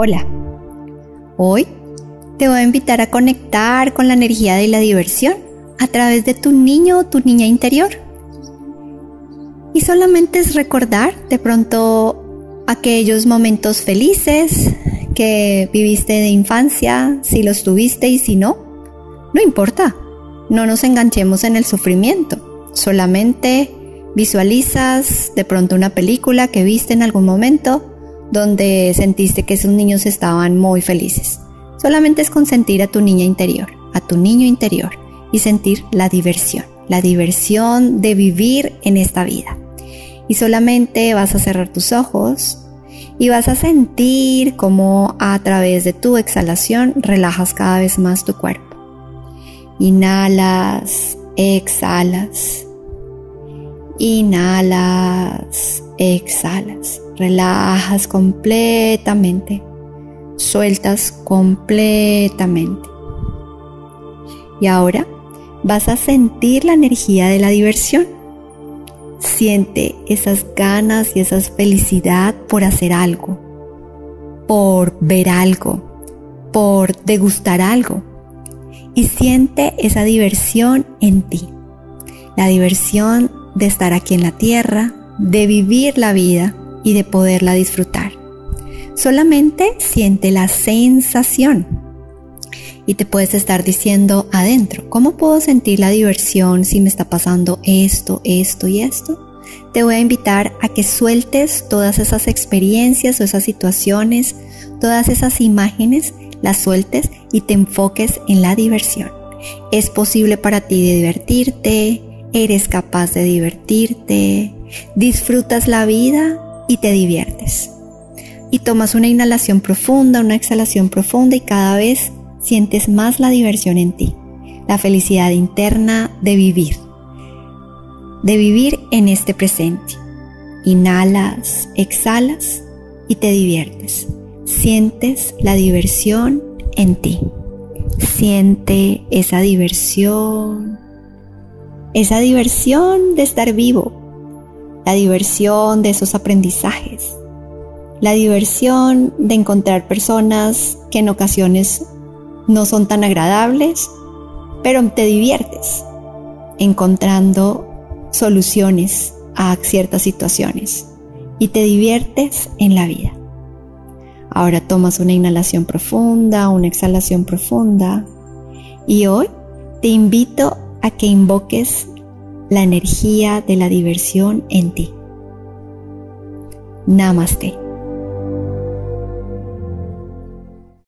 Hola. Hoy te voy a invitar a conectar con la energía de la diversión a través de tu niño o tu niña interior. Y solamente es recordar de pronto aquellos momentos felices que viviste de infancia, si los tuviste y si no, no importa. No nos enganchemos en el sufrimiento. Solamente visualizas de pronto una película que viste en algún momento donde sentiste que esos niños estaban muy felices. Solamente es consentir a tu niña interior, a tu niño interior y sentir la diversión, la diversión de vivir en esta vida. Y solamente vas a cerrar tus ojos y vas a sentir cómo a través de tu exhalación relajas cada vez más tu cuerpo. Inhalas, exhalas. Inhalas, exhalas. Relajas completamente. Sueltas completamente. Y ahora vas a sentir la energía de la diversión. Siente esas ganas y esa felicidad por hacer algo, por ver algo, por degustar algo. Y siente esa diversión en ti. La diversión de estar aquí en la tierra, de vivir la vida y de poderla disfrutar. Solamente siente la sensación y te puedes estar diciendo adentro, ¿cómo puedo sentir la diversión si me está pasando esto, esto y esto? Te voy a invitar a que sueltes todas esas experiencias o esas situaciones, todas esas imágenes, las sueltes y te enfoques en la diversión. Es posible para ti divertirte, eres capaz de divertirte, disfrutas la vida y te diviertes. Y tomas una inhalación profunda, una exhalación profunda y cada vez sientes más la diversión en ti, la felicidad interna de vivir, de vivir en este presente. Inhalas, exhalas y te diviertes. Sientes la diversión en ti. Siente esa diversión, esa diversión de estar vivo, la diversión de esos aprendizajes, la diversión de encontrar personas que en ocasiones no son tan agradables, pero te diviertes encontrando soluciones a ciertas situaciones y te diviertes en la vida. Ahora tomas una inhalación profunda, una exhalación profunda y hoy te invito a que invoques la energía de la diversión en ti. Namaste.